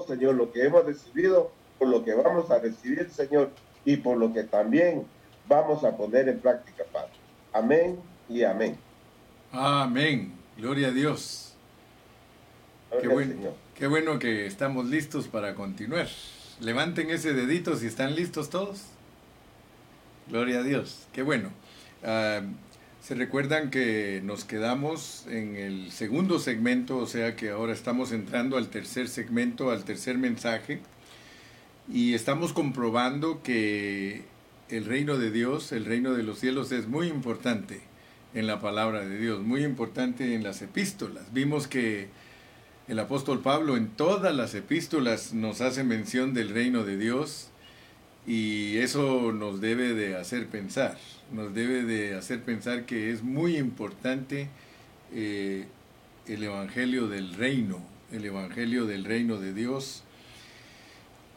Señor, lo que hemos recibido, por lo que vamos a recibir, Señor, y por lo que también vamos a poner en práctica, Padre. Amén y amén. Amén. Gloria a Dios. qué, bueno, qué bueno que estamos listos para continuar. Levanten ese dedito si están listos todos. Gloria a Dios. Qué bueno. Ah, se recuerdan que nos quedamos en el segundo segmento, o sea que ahora estamos entrando al tercer segmento, al tercer mensaje, y estamos comprobando que el reino de Dios, el reino de los cielos es muy importante en la palabra de Dios, muy importante en las epístolas. Vimos que el apóstol Pablo en todas las epístolas nos hace mención del reino de Dios y eso nos debe de hacer pensar nos debe de hacer pensar que es muy importante eh, el Evangelio del Reino, el Evangelio del Reino de Dios.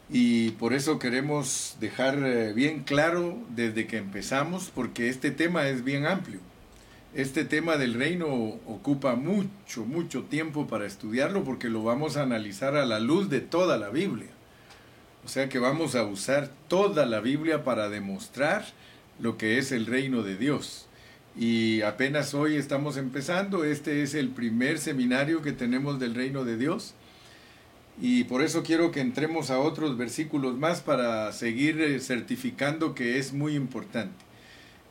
Y por eso queremos dejar eh, bien claro desde que empezamos, porque este tema es bien amplio. Este tema del reino ocupa mucho, mucho tiempo para estudiarlo porque lo vamos a analizar a la luz de toda la Biblia. O sea que vamos a usar toda la Biblia para demostrar lo que es el reino de Dios. Y apenas hoy estamos empezando, este es el primer seminario que tenemos del reino de Dios. Y por eso quiero que entremos a otros versículos más para seguir eh, certificando que es muy importante.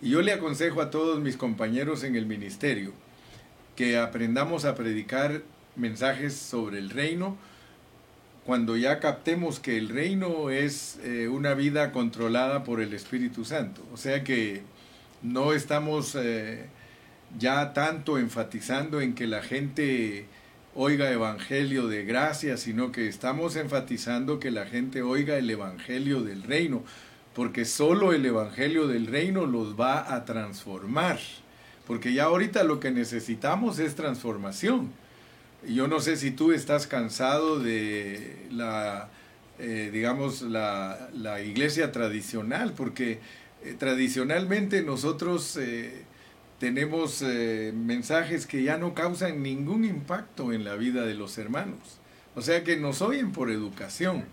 Y yo le aconsejo a todos mis compañeros en el ministerio que aprendamos a predicar mensajes sobre el reino, cuando ya captemos que el reino es eh, una vida controlada por el Espíritu Santo. O sea que no estamos eh, ya tanto enfatizando en que la gente oiga evangelio de gracia, sino que estamos enfatizando que la gente oiga el evangelio del reino, porque solo el evangelio del reino los va a transformar, porque ya ahorita lo que necesitamos es transformación yo no sé si tú estás cansado de la, eh, digamos, la, iglesia tradicional, porque eh, tradicionalmente nosotros eh, tenemos mensajes que ya no causan ningún impacto en la vida de los hermanos. O sea que nos oyen por educación,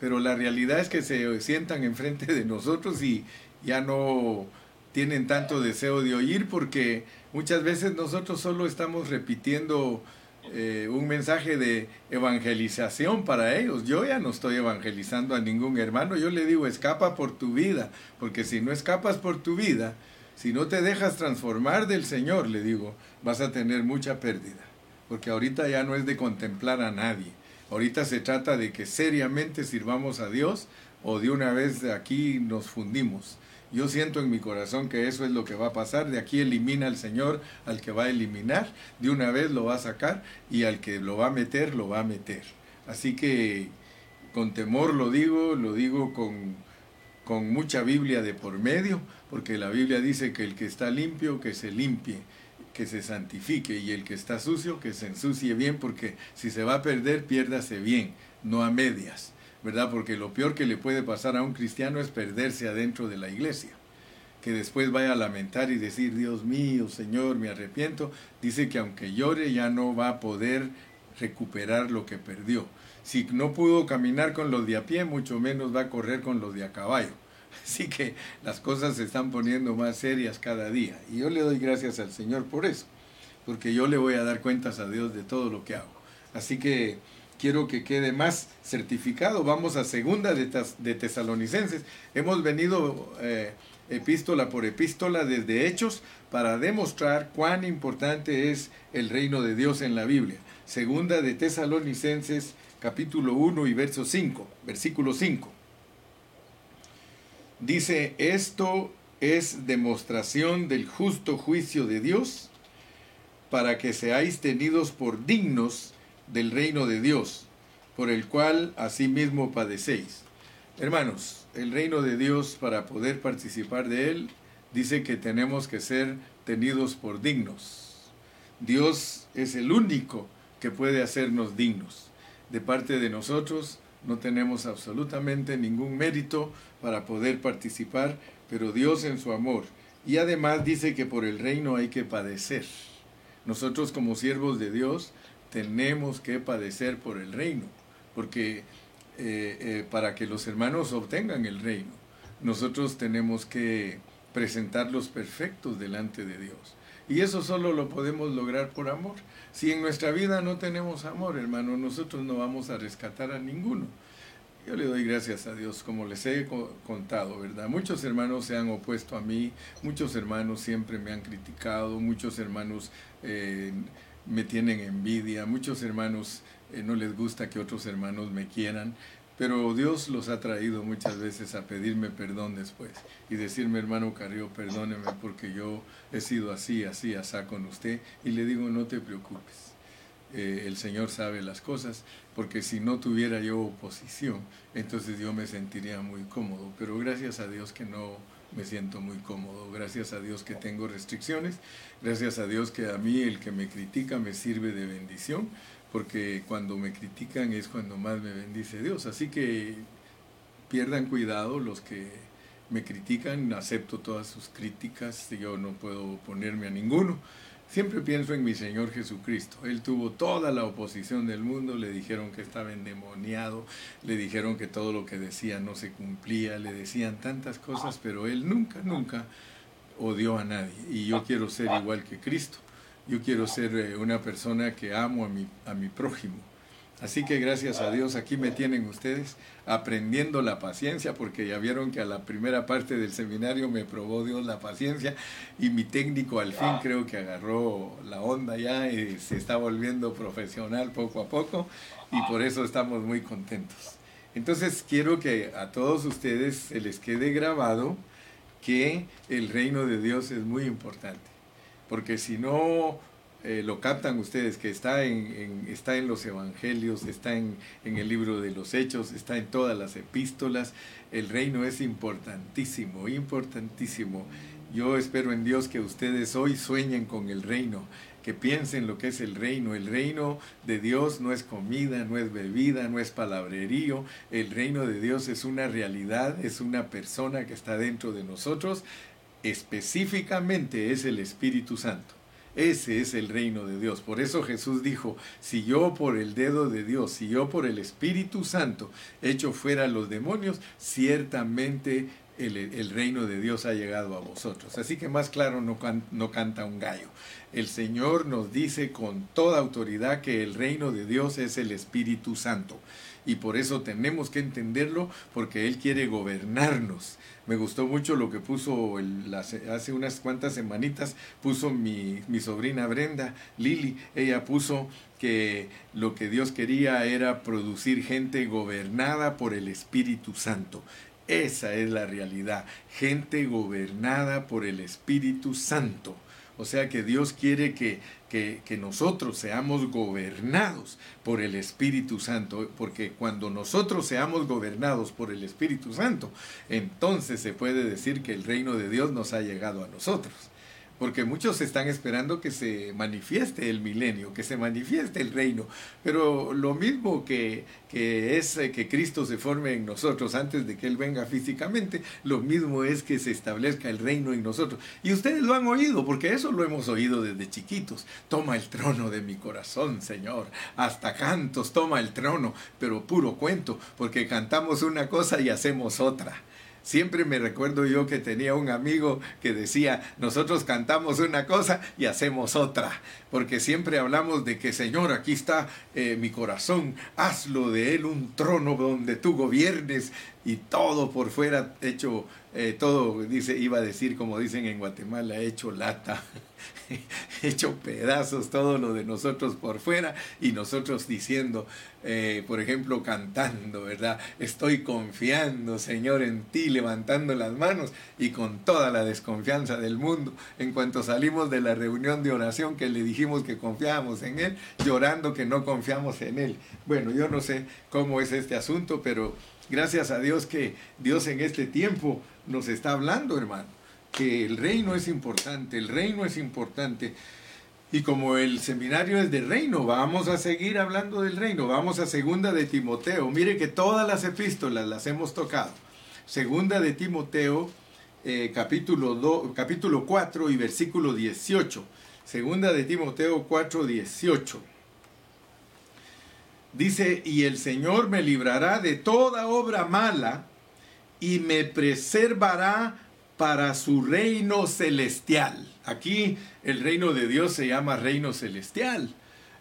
pero la realidad es que se sientan enfrente de nosotros y ya no tienen tanto deseo de oír porque muchas veces nosotros solo estamos repitiendo eh, un mensaje de evangelización para ellos. Yo ya no estoy evangelizando a ningún hermano, yo le digo, escapa por tu vida, porque si no escapas por tu vida, si no te dejas transformar del Señor, le digo, vas a tener mucha pérdida, porque ahorita ya no es de contemplar a nadie, ahorita se trata de que seriamente sirvamos a Dios o de una vez aquí nos fundimos. Yo siento en mi corazón que eso es lo que va a pasar. De aquí elimina al Señor al que va a eliminar, de una vez lo va a sacar y al que lo va a meter, lo va a meter. Así que con temor lo digo, lo digo con, con mucha Biblia de por medio, porque la Biblia dice que el que está limpio, que se limpie, que se santifique, y el que está sucio, que se ensucie bien, porque si se va a perder, piérdase bien, no a medias. ¿Verdad? Porque lo peor que le puede pasar a un cristiano es perderse adentro de la iglesia. Que después vaya a lamentar y decir, Dios mío, Señor, me arrepiento. Dice que aunque llore ya no va a poder recuperar lo que perdió. Si no pudo caminar con los de a pie, mucho menos va a correr con los de a caballo. Así que las cosas se están poniendo más serias cada día. Y yo le doy gracias al Señor por eso, porque yo le voy a dar cuentas a Dios de todo lo que hago. Así que quiero que quede más certificado. Vamos a segunda de, Tesalonicenses. Hemos venido eh, epístola por epístola desde Hechos para demostrar cuán importante es el reino de Dios en la Biblia. Segunda de Tesalonicenses capítulo 1 y verso 5, versículo 5. Dice, esto es demostración del justo juicio de Dios para que seáis tenidos por dignos del reino de Dios, por el cual asimismo padecéis. Hermanos, el reino de Dios, para poder participar de él, dice que tenemos que ser tenidos por dignos. Dios es el único que puede hacernos dignos. De parte de nosotros no tenemos absolutamente ningún mérito para poder participar, pero Dios en su amor. Y además dice que por el reino hay que padecer. Nosotros como siervos de Dios tenemos que padecer por el reino, porque eh, eh, para que los hermanos obtengan el reino, nosotros tenemos que presentarlos perfectos delante de Dios. Y eso solo lo podemos lograr por amor. Si en nuestra vida no tenemos amor, hermano, nosotros no vamos a rescatar a ninguno. Yo le doy gracias a Dios, como les he contado, ¿verdad? Muchos hermanos se han opuesto a mí, muchos hermanos siempre me han criticado, muchos hermanos eh, me tienen envidia, muchos hermanos eh, no les gusta que otros hermanos me quieran, pero Dios los ha traído muchas veces a pedirme perdón después y decirme, hermano Carrillo, perdóneme porque yo he sido así, así, asá con usted. Y le digo, no te preocupes. Eh, el Señor sabe las cosas, porque si no tuviera yo oposición, entonces yo me sentiría muy cómodo. Pero gracias a Dios que no me siento muy cómodo. Gracias a Dios que tengo restricciones. Gracias a Dios que a mí el que me critica me sirve de bendición porque cuando me critican es cuando más me bendice Dios. Así que pierdan cuidado los que me critican, acepto todas sus críticas, yo no puedo oponerme a ninguno. Siempre pienso en mi Señor Jesucristo. Él tuvo toda la oposición del mundo, le dijeron que estaba endemoniado, le dijeron que todo lo que decía no se cumplía, le decían tantas cosas, pero él nunca, nunca odió a nadie. Y yo quiero ser igual que Cristo. Yo quiero ser eh, una persona que amo a mi, a mi prójimo. Así que gracias a Dios aquí me tienen ustedes aprendiendo la paciencia, porque ya vieron que a la primera parte del seminario me probó Dios la paciencia y mi técnico al fin creo que agarró la onda ya y se está volviendo profesional poco a poco y por eso estamos muy contentos. Entonces quiero que a todos ustedes se les quede grabado que el reino de Dios es muy importante porque si no eh, lo captan ustedes, que está en, está en los evangelios, está en, en, el libro de los hechos, está en todas las epístolas, el reino es importantísimo, importantísimo. Yo espero en Dios que ustedes hoy sueñen con el reino, que piensen lo que es el reino. El reino de Dios no es comida, no es bebida, no es palabrerío. El reino de Dios es una realidad, es una persona que está dentro de nosotros específicamente es el Espíritu Santo. Ese es el reino de Dios. Por eso Jesús dijo, si yo por el dedo de Dios, si yo por el Espíritu Santo echo fuera los demonios, ciertamente el, reino de Dios ha llegado a vosotros. Así que más claro no, no canta un gallo. El Señor nos dice con toda autoridad que el reino de Dios es el Espíritu Santo. Y por eso tenemos que entenderlo porque Él quiere gobernarnos. Me gustó mucho lo que puso hace unas cuantas semanitas, puso mi, mi sobrina Brenda, Lili, ella puso que lo que Dios quería era producir gente gobernada por el Espíritu Santo. Esa es la realidad, gente gobernada por el Espíritu Santo. O sea que Dios quiere que, que, nosotros seamos gobernados por el Espíritu Santo, porque cuando nosotros seamos gobernados por el Espíritu Santo, entonces se puede decir que el reino de Dios nos ha llegado a nosotros porque muchos están esperando que se manifieste el milenio, que se manifieste el reino, pero lo mismo que, que es eh, que Cristo se forme en nosotros antes de que Él venga físicamente, lo mismo es que se establezca el reino en nosotros. Y ustedes lo han oído, porque eso lo hemos oído desde chiquitos. Toma el trono de mi corazón, Señor. Hasta cantos, toma el trono, pero puro cuento, porque cantamos una cosa y hacemos otra. Siempre me recuerdo yo que tenía un amigo que decía, nosotros cantamos una cosa y hacemos otra, porque siempre hablamos de que Señor, aquí está eh, mi corazón, hazlo de él un trono donde tú gobiernes y todo por fuera hecho, eh, todo, dice, iba a decir como dicen en Guatemala, hecho lata. hecho pedazos todo lo de nosotros por fuera y nosotros diciendo, eh, por ejemplo, cantando, ¿verdad? Estoy confiando, Señor, en ti, levantando las manos y con toda la desconfianza del mundo. En cuanto salimos de la reunión de oración que le dijimos que confiábamos en Él, llorando que no confiamos en Él. Bueno, yo no sé cómo es este asunto, pero gracias a Dios que Dios en este tiempo nos está hablando, hermano que el reino es importante, el reino es importante. Y como el seminario es de reino, vamos a seguir hablando del reino. Vamos a segunda de Timoteo. Mire que todas las epístolas las hemos tocado. Segunda de Timoteo, eh, capítulo, capítulo 4 y versículo 18. Segunda de Timoteo 4, 18. Dice, y el Señor me librará de toda obra mala y me preservará para su reino celestial. Aquí el reino de Dios se llama reino celestial.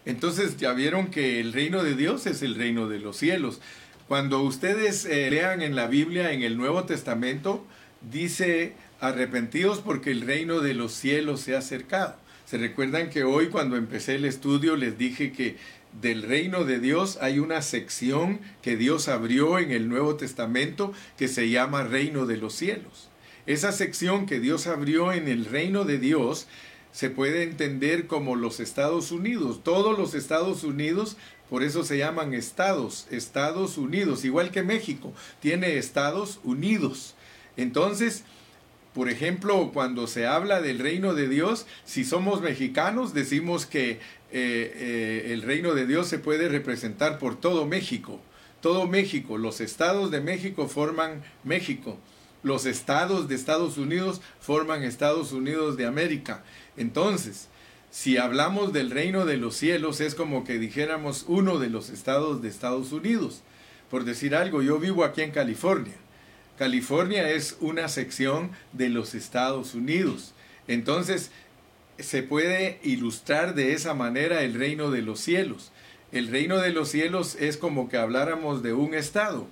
Entonces ya vieron que el reino de Dios es el reino de los cielos. Cuando ustedes eh, lean en la Biblia, en el Nuevo Testamento, dice arrepentidos porque el reino de los cielos se ha acercado. Se recuerdan que hoy cuando empecé el estudio les dije que del reino de Dios hay una sección que Dios abrió en el Nuevo Testamento que se llama reino de los cielos. Esa sección que Dios abrió en el reino de Dios se puede entender como los Estados Unidos. Todos los Estados Unidos, por eso se llaman estados, Estados Unidos, igual que México, tiene Estados Unidos. Entonces, por ejemplo, cuando se habla del reino de Dios, si somos mexicanos, decimos que eh, eh, el reino de Dios se puede representar por todo México. Todo México, los estados de México forman México. Los estados de Estados Unidos forman Estados Unidos de América. Entonces, si hablamos del reino de los cielos, es como que dijéramos uno de los estados de Estados Unidos. Por decir algo, yo vivo aquí en California. California es una sección de los Estados Unidos. Entonces, se puede ilustrar de esa manera el reino de los cielos. El reino de los cielos es como que habláramos de un estado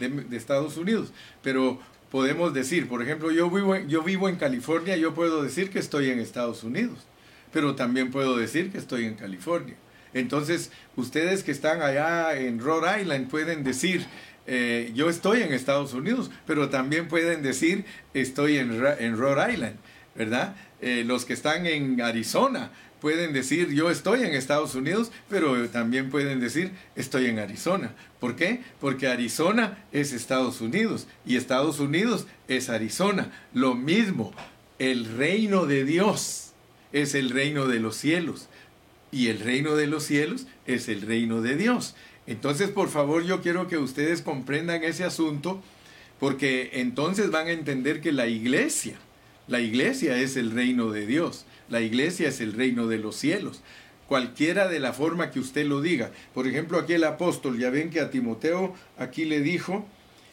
de, Estados Unidos, pero podemos decir, por ejemplo, yo vivo, yo vivo en California, yo puedo decir que estoy en Estados Unidos, pero también puedo decir que estoy en California. Entonces, ustedes que están allá en Rhode Island pueden decir, eh, yo estoy en Estados Unidos, pero también pueden decir, estoy en, en Rhode Island, ¿verdad? Eh, los que están en Arizona pueden decir yo estoy en Estados Unidos, pero también pueden decir estoy en Arizona. ¿Por qué? Porque Arizona es Estados Unidos y Estados Unidos es Arizona. Lo mismo, el reino de Dios es el reino de los cielos y el reino de los cielos es el reino de Dios. Entonces, por favor, yo quiero que ustedes comprendan ese asunto porque entonces van a entender que la iglesia, la iglesia es el reino de Dios. La iglesia es el reino de los cielos. Cualquiera de la forma que usted lo diga. Por ejemplo, aquí el apóstol, ya ven que a Timoteo aquí le dijo,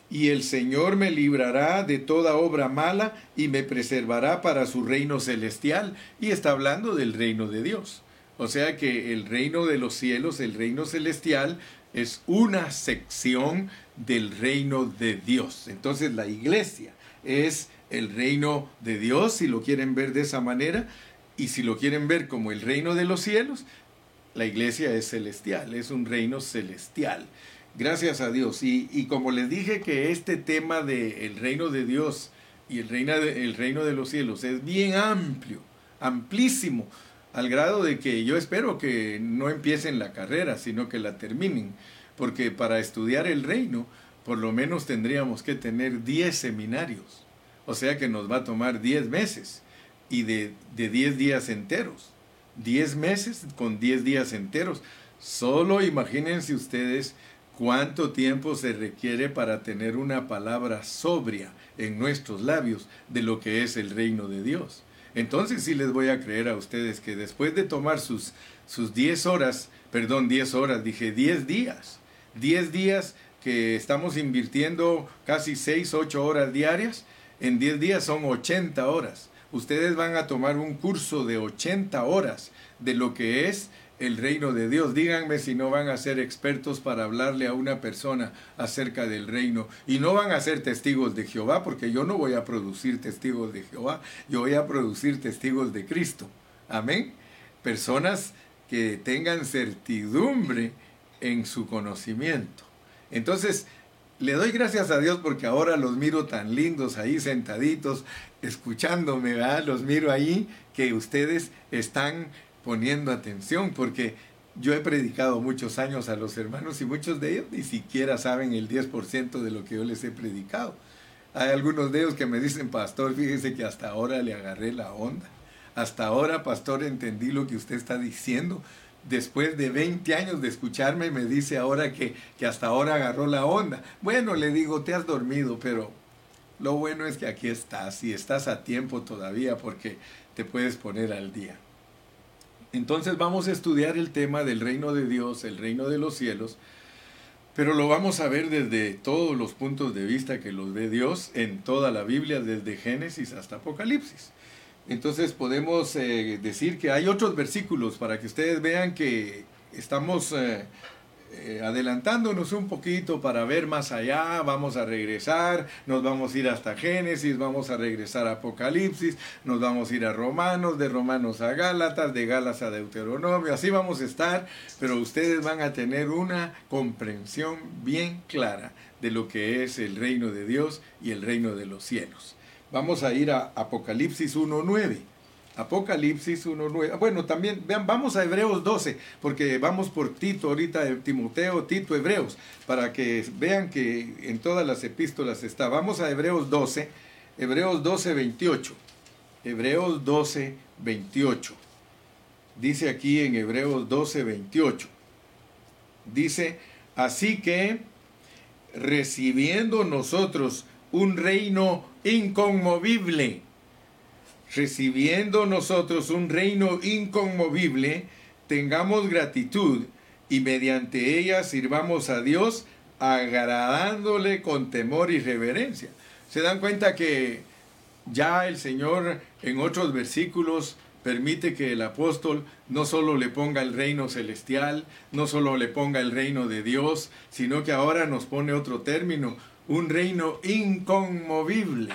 y el Señor me librará de toda obra mala y me preservará para su reino celestial. Y está hablando del reino de Dios. O sea que el reino de los cielos, el reino celestial, es una sección del reino de Dios. Entonces la iglesia es el reino de Dios, si lo quieren ver de esa manera, y si lo quieren ver como el reino de los cielos, la iglesia es celestial, es un reino celestial. Gracias a Dios. Y, como les dije que este tema del reino de Dios y el, reino de, el reino de los cielos es bien amplio, amplísimo, al grado de que yo espero que no empiecen la carrera, sino que la terminen. Porque para estudiar el reino, por lo menos tendríamos que tener 10 seminarios. O sea que nos va a tomar 10 meses y de 10 días enteros. 10 meses con 10 días enteros. Solo imagínense ustedes cuánto tiempo se requiere para tener una palabra sobria en nuestros labios de lo que es el reino de Dios. Entonces sí les voy a creer a ustedes que después de tomar sus, sus 10 horas, perdón, 10 horas, dije 10 días, 10 días que estamos invirtiendo casi 6, 8 horas diarias, en 10 días son 80 horas ustedes van a tomar un curso de 80 horas de lo que es el reino de Dios. Díganme si no van a ser expertos para hablarle a una persona acerca del reino. Y no van a ser testigos de Jehová, porque yo no voy a producir testigos de Jehová, yo voy a producir testigos de Cristo. Amén. Personas que tengan certidumbre en su conocimiento. Entonces, le doy gracias a Dios porque ahora los miro tan lindos ahí sentaditos, escuchándome, ¿verdad? Los miro ahí que ustedes están poniendo atención porque yo he predicado muchos años a los hermanos y muchos de ellos ni siquiera saben el 10% de lo que yo les he predicado. Hay algunos de ellos que me dicen, pastor, fíjese que hasta ahora le agarré la onda. Hasta ahora, pastor, entendí lo que usted está diciendo después de 20 años de escucharme, me dice ahora que, que, hasta ahora agarró la onda. Bueno, le digo, te has dormido, pero lo bueno es que aquí estás y estás a tiempo todavía porque te puedes poner al día. Entonces vamos a estudiar el tema del reino de Dios, el reino de los cielos, pero lo vamos a ver desde todos los puntos de vista que los ve Dios en toda la Biblia, desde Génesis hasta Apocalipsis. Entonces podemos eh, decir que hay otros versículos para que ustedes vean que estamos eh, eh, adelantándonos un poquito para ver más allá, vamos a regresar, nos vamos a ir hasta Génesis, vamos a regresar a Apocalipsis, nos vamos a ir a Romanos, de Romanos a Gálatas, de Gálatas a Deuteronomio, así vamos a estar, pero ustedes van a tener una comprensión bien clara de lo que es el reino de Dios y el reino de los cielos. Vamos a ir a Apocalipsis 1.9. Apocalipsis 1.9. Bueno, también vean, vamos a Hebreos 12, porque vamos por Tito, ahorita eh, Timoteo, Tito, Hebreos, para que vean que en todas las epístolas está. Vamos a Hebreos 12, Hebreos 12, 28. Hebreos 12, 28. Dice aquí en Hebreos 12, 28. Dice, así que recibiendo nosotros un reino inconmovible, recibiendo nosotros un reino inconmovible, tengamos gratitud y mediante ella sirvamos a Dios agradándole con temor y reverencia. Se dan cuenta que ya el Señor en otros versículos permite que el apóstol no solo le ponga el reino celestial, no solo le ponga el reino de Dios, sino que ahora nos pone otro término, un reino inconmovible.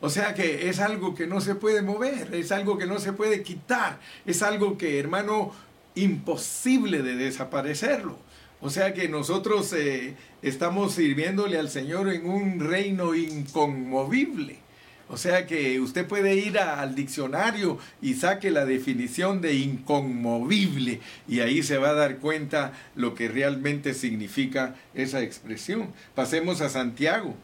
O sea que es algo que no se puede mover, es algo que no se puede quitar, es algo que, hermano, imposible de desaparecerlo. O sea que nosotros eh, estamos sirviéndole al Señor en un reino inconmovible. O sea que usted puede ir al diccionario y saque la definición de inconmovible y ahí se va a dar cuenta lo que realmente significa esa expresión. Pasemos a Santiago.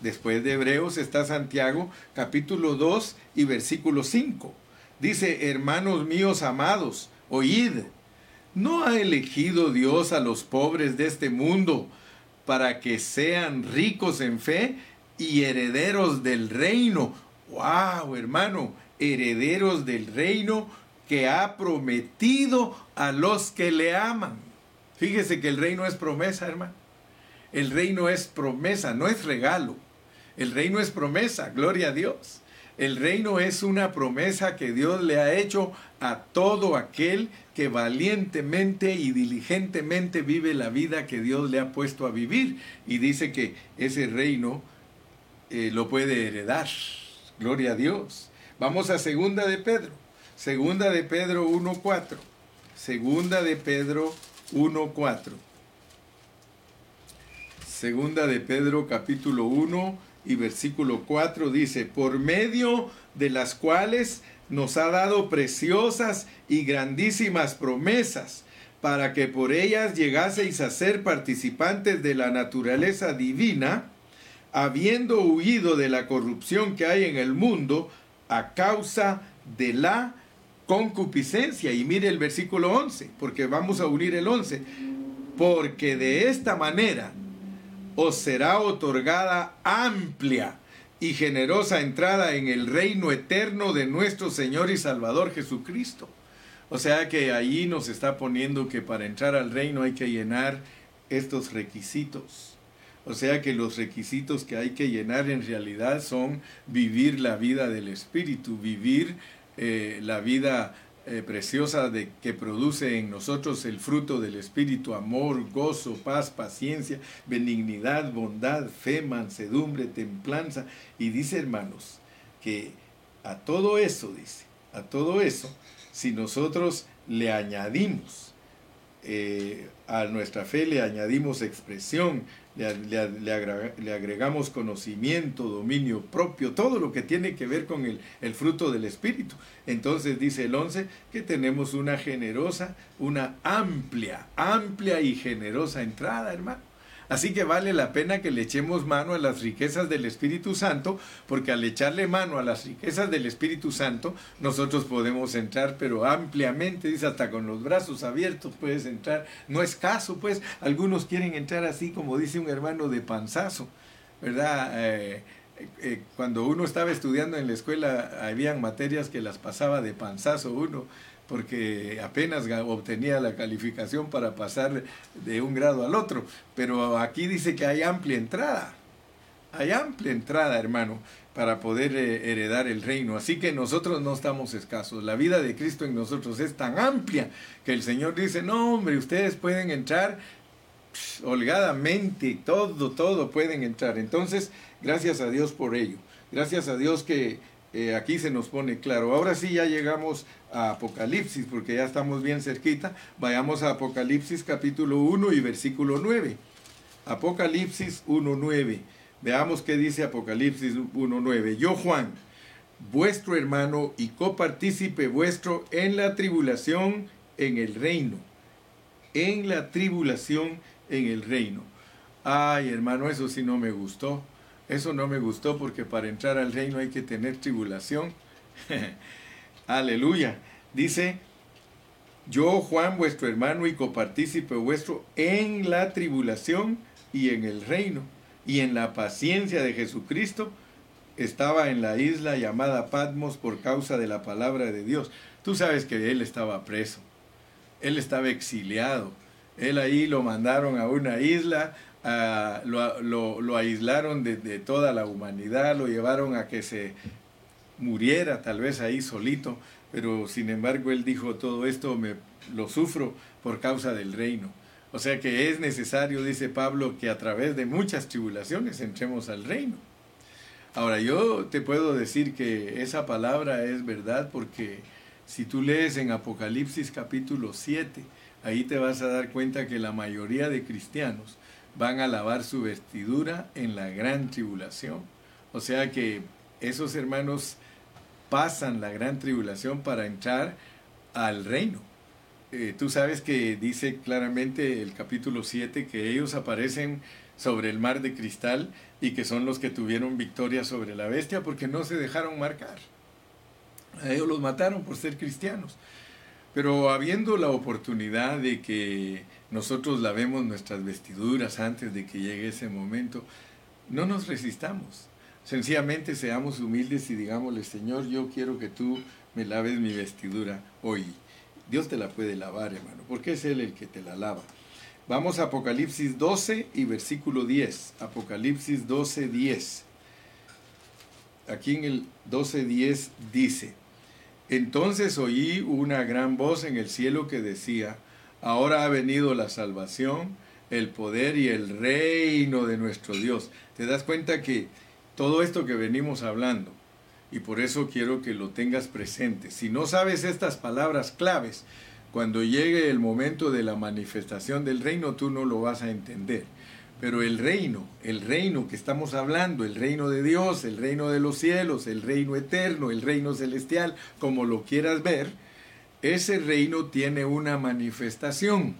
Después de Hebreos está Santiago capítulo 2 y versículo 5. Dice, hermanos míos amados, oíd, ¿no ha elegido Dios a los pobres de este mundo para que sean ricos en fe y herederos del reino? ¡Wow, hermano! Herederos del reino que ha prometido a los que le aman. Fíjese que el reino es promesa, hermano. El reino es promesa, no es regalo. El reino es promesa, gloria a Dios. El reino es una promesa que Dios le ha hecho a todo aquel que valientemente y diligentemente vive la vida que Dios le ha puesto a vivir. Y dice que ese reino eh, lo puede heredar. Gloria a Dios. Vamos a segunda de Pedro. Segunda de Pedro 1.4. Segunda de Pedro 1.4. Segunda de Pedro capítulo 1 y versículo 4 dice, por medio de las cuales nos ha dado preciosas y grandísimas promesas, para que por ellas llegaseis a ser participantes de la naturaleza divina, habiendo huido de la corrupción que hay en el mundo a causa de la concupiscencia. Y mire el versículo 11, porque vamos a unir el 11. Porque de esta manera os será otorgada amplia y generosa entrada en el reino eterno de nuestro Señor y Salvador Jesucristo. O sea que ahí nos está poniendo que para entrar al reino hay que llenar estos requisitos. O sea que los requisitos que hay que llenar en realidad son vivir la vida del Espíritu, vivir eh, la vida eh, preciosa de que produce en nosotros el fruto del Espíritu, amor, gozo, paz, paciencia, benignidad, bondad, fe, mansedumbre, templanza. Y dice, hermanos, que a todo eso, dice, a todo eso, si nosotros le añadimos, eh, a nuestra fe le añadimos expresión, le, agregamos conocimiento, dominio propio, todo lo que tiene que ver con el, el, fruto del Espíritu. Entonces dice el 11 que tenemos una generosa, una amplia, amplia y generosa entrada, hermano. Así que vale la pena que le echemos mano a las riquezas del Espíritu Santo, porque al echarle mano a las riquezas del Espíritu Santo, nosotros podemos entrar, pero ampliamente, dice, hasta con los brazos abiertos puedes entrar. No es caso, pues, algunos quieren entrar así, como dice un hermano, de panzazo, ¿verdad? Eh, eh, cuando uno estaba estudiando en la escuela, habían materias que las pasaba de panzazo uno porque apenas obtenía la calificación para pasar de un grado al otro. Pero aquí dice que hay amplia entrada. Hay amplia entrada, hermano, para poder eh, heredar el reino. Así que nosotros no estamos escasos. La vida de Cristo en nosotros es tan amplia que el Señor dice, no, hombre, ustedes pueden entrar holgadamente, todo, todo pueden entrar. Entonces, gracias a Dios por ello. Gracias a Dios que eh, aquí se nos pone claro. Ahora sí ya llegamos a Apocalipsis, porque ya estamos bien cerquita. Vayamos a Apocalipsis capítulo 1 y versículo 9. Apocalipsis 1.9. Veamos qué dice Apocalipsis 1.9. Yo, Juan, vuestro hermano y copartícipe vuestro en la tribulación en el reino. En la tribulación en el reino. Ay, hermano, eso sí no me gustó. Eso no me gustó porque para entrar al reino hay que tener tribulación. Aleluya. Dice, yo Juan, vuestro hermano y copartícipe vuestro en la tribulación y en el reino y en la paciencia de Jesucristo, estaba en la isla llamada Patmos por causa de la palabra de Dios. Tú sabes que él estaba preso, él estaba exiliado, él ahí lo mandaron a una isla, lo, aislaron de, de, toda la humanidad, lo llevaron a que se muriera tal vez ahí solito, pero sin embargo él dijo, todo esto me lo sufro por causa del reino. O sea que es necesario, dice Pablo, que a través de muchas tribulaciones entremos al reino. Ahora yo te puedo decir que esa palabra es verdad porque si tú lees en Apocalipsis capítulo 7, ahí te vas a dar cuenta que la mayoría de cristianos van a lavar su vestidura en la gran tribulación. O sea que esos hermanos pasan la gran tribulación para entrar al reino. Eh, tú sabes que dice claramente el capítulo 7 que ellos aparecen sobre el mar de cristal y que son los que tuvieron victoria sobre la bestia porque no se dejaron marcar. A ellos los mataron por ser cristianos. Pero habiendo la oportunidad de que nosotros lavemos nuestras vestiduras antes de que llegue ese momento, no nos resistamos. Sencillamente seamos humildes y digámosle, Señor, yo quiero que tú me laves mi vestidura hoy. Dios te la puede lavar, hermano, porque es Él el que te la lava. Vamos a Apocalipsis 12 y versículo 10. Apocalipsis 12, 10. Aquí en el 12, 10 dice, entonces oí una gran voz en el cielo que decía, ahora ha venido la salvación, el poder y el reino de nuestro Dios. ¿Te das cuenta que todo esto que venimos hablando, y por eso quiero que lo tengas presente, si no sabes estas palabras claves, cuando llegue el momento de la manifestación del reino, tú no lo vas a entender. Pero el reino, el reino que estamos hablando, el reino de Dios, el reino de los cielos, el reino eterno, el reino celestial, como lo quieras ver, ese reino tiene una manifestación.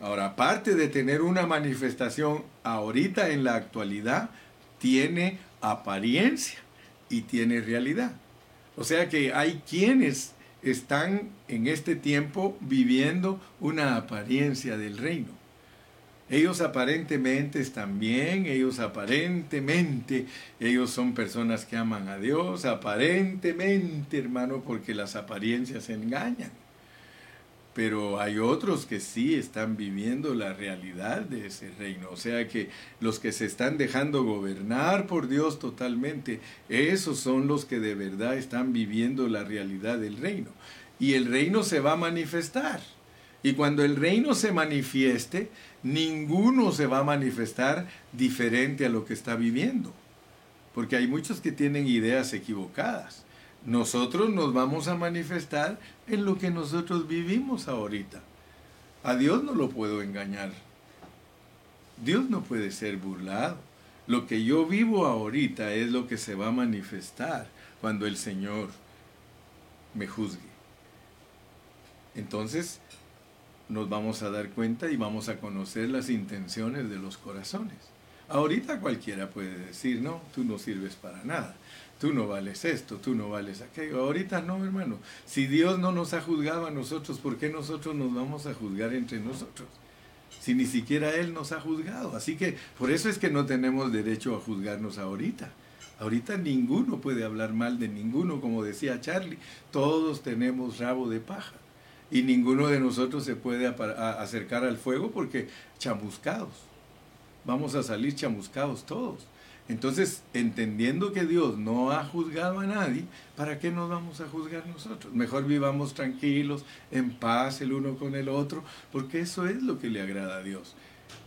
Ahora, aparte de tener una manifestación ahorita en la actualidad, tiene apariencia y tiene realidad. O sea que hay quienes están en este tiempo viviendo una apariencia del reino. Ellos aparentemente están bien, ellos aparentemente, ellos son personas que aman a Dios, aparentemente, hermano, porque las apariencias engañan. Pero hay otros que sí están viviendo la realidad de ese reino. O sea que los que se están dejando gobernar por Dios totalmente, esos son los que de verdad están viviendo la realidad del reino. Y el reino se va a manifestar. Y cuando el reino se manifieste, ninguno se va a manifestar diferente a lo que está viviendo. Porque hay muchos que tienen ideas equivocadas. Nosotros nos vamos a manifestar en lo que nosotros vivimos ahorita. A Dios no lo puedo engañar. Dios no puede ser burlado. Lo que yo vivo ahorita es lo que se va a manifestar cuando el Señor me juzgue. Entonces, nos vamos a dar cuenta y vamos a conocer las intenciones de los corazones. Ahorita cualquiera puede decir, no, tú no sirves para nada, tú no vales esto, tú no vales aquello. Ahorita no, hermano. Si Dios no nos ha juzgado a nosotros, ¿por qué nosotros nos vamos a juzgar entre nosotros? Si ni siquiera Él nos ha juzgado. Así que por eso es que no tenemos derecho a juzgarnos ahorita. Ahorita ninguno puede hablar mal de ninguno, como decía Charlie. Todos tenemos rabo de paja. Y ninguno de nosotros se puede acercar al fuego porque chamuscados. Vamos a salir chamuscados todos. Entonces, entendiendo que Dios no ha juzgado a nadie, ¿para qué nos vamos a juzgar nosotros? Mejor vivamos tranquilos, en paz el uno con el otro, porque eso es lo que le agrada a Dios.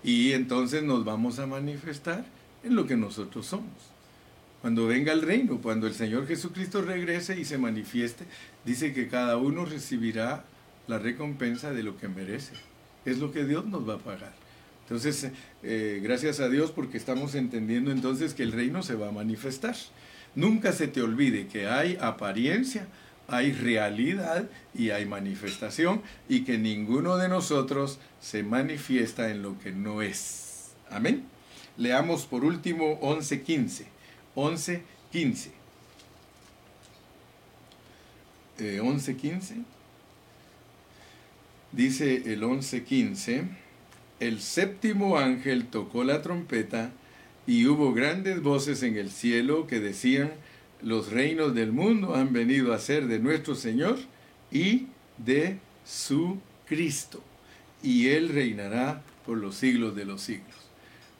Y entonces nos vamos a manifestar en lo que nosotros somos. Cuando venga el reino, cuando el Señor Jesucristo regrese y se manifieste, dice que cada uno recibirá la recompensa de lo que merece. Es lo que Dios nos va a pagar. Entonces, eh, gracias a Dios porque estamos entendiendo entonces que el reino se va a manifestar. Nunca se te olvide que hay apariencia, hay realidad y hay manifestación y que ninguno de nosotros se manifiesta en lo que no es. Amén. Leamos por último 11.15. 11, 15. 11, 15. Dice el 11, 15. El séptimo ángel tocó la trompeta y hubo grandes voces en el cielo que decían, los reinos del mundo han venido a ser de nuestro Señor y de su Cristo, y Él reinará por los siglos de los siglos.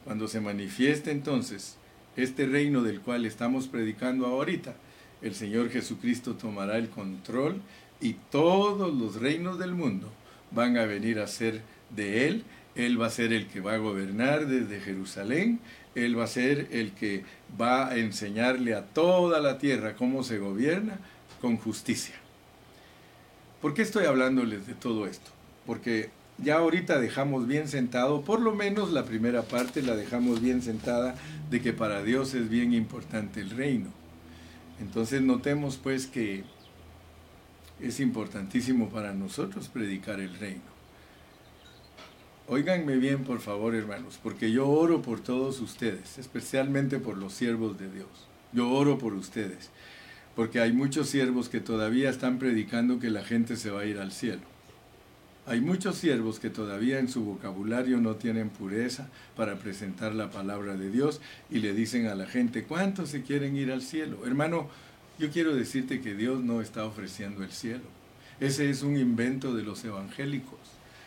Cuando se manifieste entonces este reino del cual estamos predicando ahorita, el Señor Jesucristo tomará el control y todos los reinos del mundo van a venir a ser de Él. Él va a ser el que va a gobernar desde Jerusalén. Él va a ser el que va a enseñarle a toda la tierra cómo se gobierna con justicia. ¿Por qué estoy hablándoles de todo esto? Porque ya ahorita dejamos bien sentado, por lo menos la primera parte la dejamos bien sentada de que para Dios es bien importante el reino. Entonces notemos pues que es importantísimo para nosotros predicar el reino. Óiganme bien, por favor, hermanos, porque yo oro por todos ustedes, especialmente por los siervos de Dios. Yo oro por ustedes, porque hay muchos siervos que todavía están predicando que la gente se va a ir al cielo. Hay muchos siervos que todavía en su vocabulario no tienen pureza para presentar la palabra de Dios y le dicen a la gente, ¿cuántos se quieren ir al cielo? Hermano, yo quiero decirte que Dios no está ofreciendo el cielo. Ese es un invento de los evangélicos.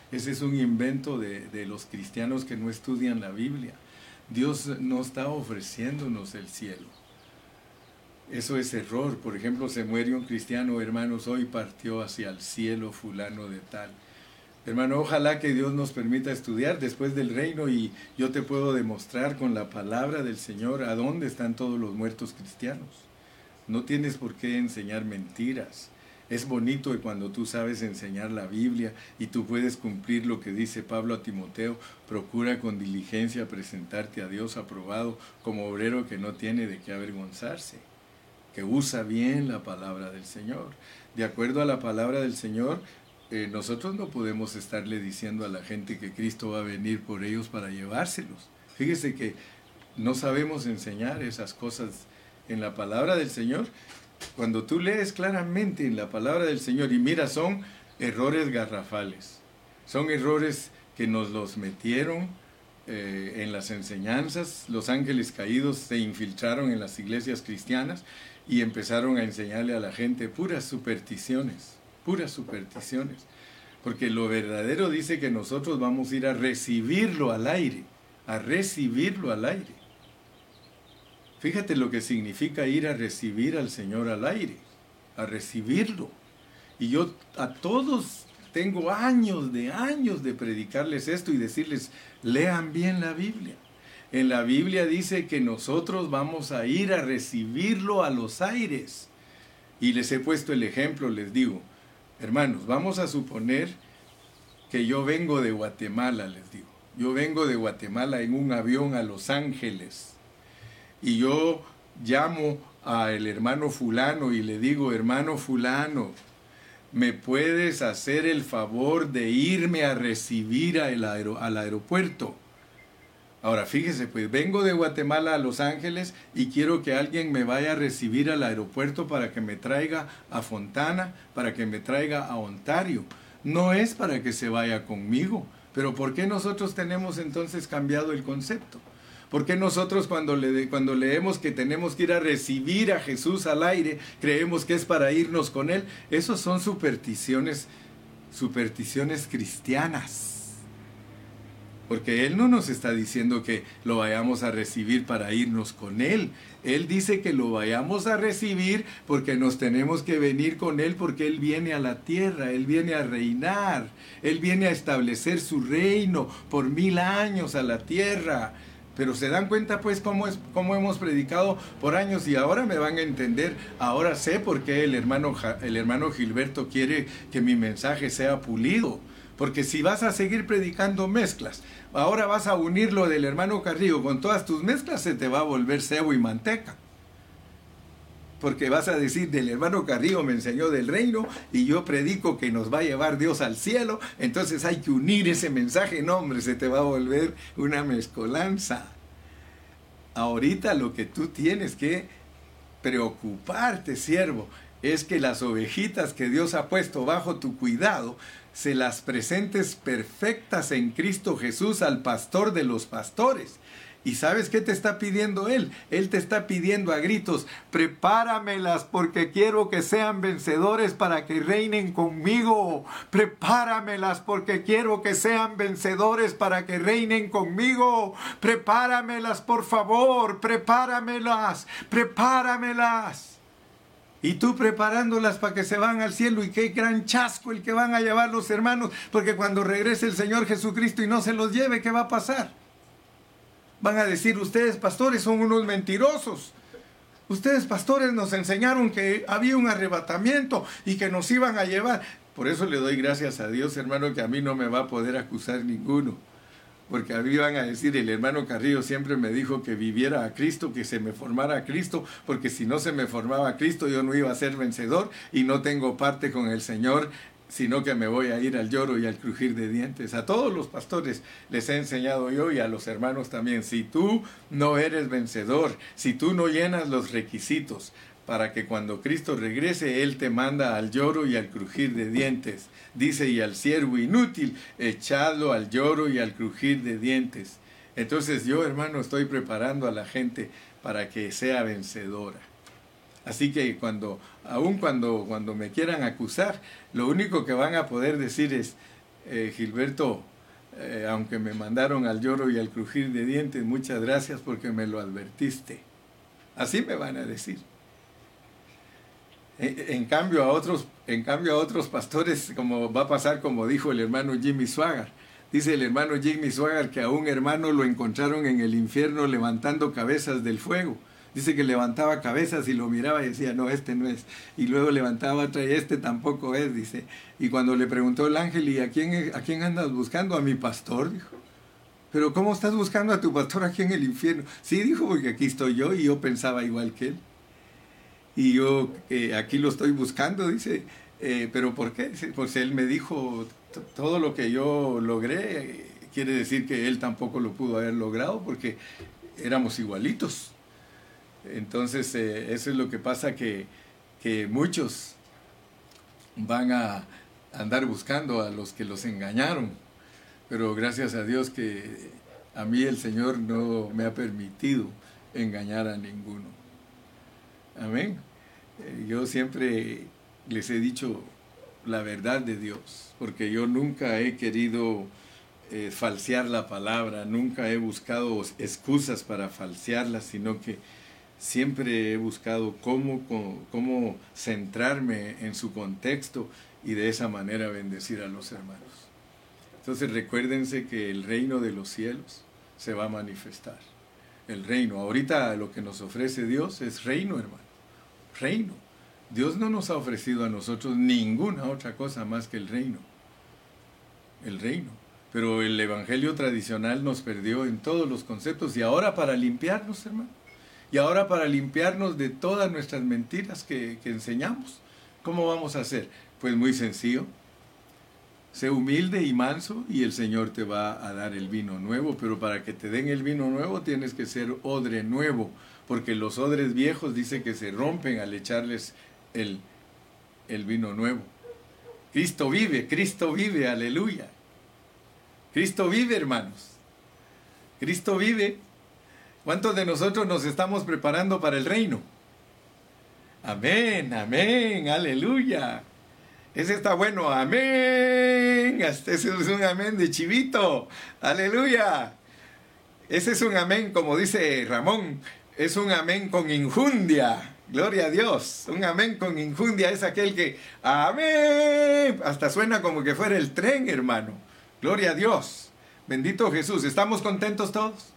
Ese es un invento de, los cristianos que no estudian la Biblia. Dios no está ofreciéndonos el cielo. Eso es error. Por ejemplo, se muere un cristiano, hermanos, hoy partió hacia el cielo fulano de tal. Hermano, ojalá que Dios nos permita estudiar después del reino y yo te puedo demostrar con la palabra del Señor a dónde están todos los muertos cristianos. No tienes por qué enseñar mentiras. Es bonito cuando tú sabes enseñar la Biblia y tú puedes cumplir lo que dice Pablo a Timoteo, procura con diligencia presentarte a Dios aprobado como obrero que no tiene de qué avergonzarse, que usa bien la palabra del Señor. De acuerdo a la palabra del Señor, eh, nosotros no podemos estarle diciendo a la gente que Cristo va a venir por ellos para llevárselos. Fíjese que no sabemos enseñar esas cosas en la palabra del Señor. Cuando tú lees claramente en la palabra del Señor y mira, son errores garrafales. Son errores que nos los metieron eh, en las enseñanzas. Los ángeles caídos se infiltraron en las iglesias cristianas y empezaron a enseñarle a la gente puras supersticiones puras supersticiones. Porque lo verdadero dice que nosotros vamos a ir a recibirlo al aire, a recibirlo al aire. Fíjate lo que significa ir a recibir al Señor al aire, a recibirlo. Y yo a todos tengo años de años de predicarles esto y decirles, lean bien la Biblia. En la Biblia dice que nosotros vamos a ir a recibirlo a los aires. Y les he puesto el ejemplo, les digo, Hermanos, vamos a suponer que yo vengo de Guatemala, les digo. Yo vengo de Guatemala en un avión a Los Ángeles y yo llamo al hermano fulano y le digo, hermano fulano, ¿me puedes hacer el favor de irme a recibir al, al aeropuerto? Ahora, fíjese, pues vengo de Guatemala a Los Ángeles y quiero que alguien me vaya a recibir al aeropuerto para que me traiga a Fontana, para que me traiga a Ontario. No es para que se vaya conmigo. Pero ¿por qué nosotros tenemos entonces cambiado el concepto? Porque nosotros cuando, le, cuando leemos que tenemos que ir a recibir a Jesús al aire, creemos que es para irnos con Él? Esos son supersticiones, supersticiones cristianas. Porque Él no nos está diciendo que lo vayamos a recibir para irnos con Él. Él dice que lo vayamos a recibir porque nos tenemos que venir con Él porque Él viene a la tierra, Él viene a reinar, Él viene a establecer su reino por mil años a la tierra. Pero se dan cuenta pues cómo, es, cómo hemos predicado por años y ahora me van a entender, ahora sé por qué el hermano, el hermano Gilberto quiere que mi mensaje sea pulido. Porque si vas a seguir predicando mezclas, ahora vas a unir lo del hermano Carrillo con todas tus mezclas, se te va a volver cebo y manteca. Porque vas a decir, del hermano Carrillo me enseñó del reino y yo predico que nos va a llevar Dios al cielo. Entonces hay que unir ese mensaje. No, hombre, se te va a volver una mezcolanza. Ahorita lo que tú tienes que preocuparte, siervo, es que las ovejitas que Dios ha puesto bajo tu cuidado se las presentes perfectas en Cristo Jesús al pastor de los pastores. ¿Y sabes qué te está pidiendo Él? Él te está pidiendo a gritos, prepáramelas porque quiero que sean vencedores para que reinen conmigo. Prepáramelas porque quiero que sean vencedores para que reinen conmigo. Prepáramelas, por favor, prepáramelas, prepáramelas. Y tú preparándolas para que se van al cielo y qué gran chasco el que van a llevar los hermanos, porque cuando regrese el Señor Jesucristo y no se los lleve, ¿qué va a pasar? Van a decir, ustedes pastores son unos mentirosos. Ustedes pastores nos enseñaron que había un arrebatamiento y que nos iban a llevar. Por eso le doy gracias a Dios, hermano, que a mí no me va a poder acusar ninguno porque a mí iban a decir, el hermano Carrillo siempre me dijo que viviera a Cristo, que se me formara a Cristo, porque si no se me formaba a Cristo yo no iba a ser vencedor y no tengo parte con el Señor, sino que me voy a ir al lloro y al crujir de dientes. A todos los pastores les he enseñado yo y a los hermanos también, si tú no eres vencedor, si tú no llenas los requisitos, para que cuando Cristo regrese, Él te manda al lloro y al crujir de dientes. Dice, y al siervo inútil, echadlo al lloro y al crujir de dientes. Entonces yo, hermano, estoy preparando a la gente para que sea vencedora. Así que cuando, aun cuando, cuando me quieran acusar, lo único que van a poder decir es, eh, Gilberto, eh, aunque me mandaron al lloro y al crujir de dientes, muchas gracias porque me lo advertiste. Así me van a decir. En, cambio a otros, en cambio a otros pastores, como va a pasar como dijo el hermano Jimmy Swaggart, dice el hermano Jimmy Swaggart que a un hermano lo encontraron en el infierno levantando cabezas del fuego. Dice que levantaba cabezas y lo miraba y decía, no, este no es. Y luego levantaba otra y este tampoco es, dice. Y cuando le preguntó el ángel, ¿y a quién, a quién andas buscando? A mi pastor, dijo. Pero ¿cómo estás buscando a tu pastor aquí en el infierno? Sí, dijo, porque aquí estoy yo y yo pensaba igual que él y yo eh, aquí lo estoy buscando, dice, eh, pero ¿por qué? Pues él me dijo, todo lo que yo logré, quiere decir que él tampoco lo pudo haber logrado porque éramos igualitos. Entonces, eh, eso es lo que pasa que, que muchos van a andar buscando a los que los engañaron, pero gracias a Dios que a mí el Señor no me ha permitido engañar a ninguno. Amén. Eh, yo siempre les he dicho la verdad de Dios, porque yo nunca he querido eh, falsear la palabra, nunca he buscado excusas para falsearla, sino que siempre he buscado cómo, cómo centrarme en su contexto y de esa manera bendecir a los hermanos. Entonces recuérdense que el reino de los cielos se va a manifestar. El reino, ahorita lo que nos ofrece Dios es reino, hermano reino. Dios no nos ha ofrecido a nosotros ninguna otra cosa más que el reino. El reino. Pero el evangelio tradicional nos perdió en todos los conceptos y ahora para limpiarnos, hermano. Y ahora para limpiarnos de todas nuestras mentiras que, que enseñamos. ¿Cómo vamos a hacer? Pues muy sencillo. Sé humilde y manso y el Señor te va a dar el vino nuevo, pero para que te den el vino nuevo tienes que ser odre nuevo, porque los odres viejos dice que se rompen al echarles el, el vino nuevo. Cristo vive, Cristo vive, aleluya. Cristo vive, hermanos. Cristo vive. ¿Cuántos de nosotros nos estamos preparando para el reino? Amén, amén, aleluya. Ese está bueno, amén. Ese es un amén de chivito, aleluya. Ese es un amén, como dice Ramón, es un amén con injundia. Gloria a Dios. Un amén con injundia es aquel que, amén. Hasta suena como que fuera el tren, hermano. Gloria a Dios. Bendito Jesús. ¿Estamos contentos todos?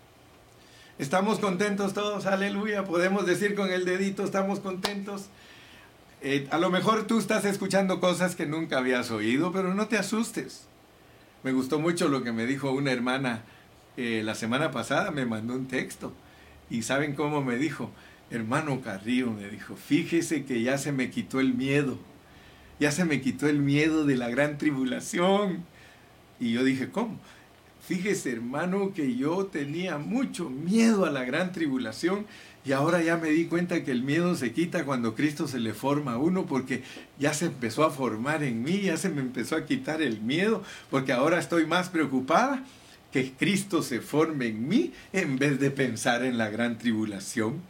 ¿Estamos contentos todos? Aleluya. Podemos decir con el dedito, estamos contentos. Eh, a lo mejor tú estás escuchando cosas que nunca habías oído, pero no te asustes. Me gustó mucho lo que me dijo una hermana eh, la semana pasada, me mandó un texto. Y ¿saben cómo me dijo? Hermano Carrillo, me dijo, fíjese que ya se me quitó el miedo. Ya se me quitó el miedo de la gran tribulación. Y yo dije, ¿cómo? Fíjese, hermano, que yo tenía mucho miedo a la gran tribulación y ahora ya me di cuenta que el miedo se quita cuando Cristo se le forma a uno porque ya se empezó a formar en mí, ya se me empezó a quitar el miedo porque ahora estoy más preocupada que Cristo se forme en mí en vez de pensar en la gran tribulación.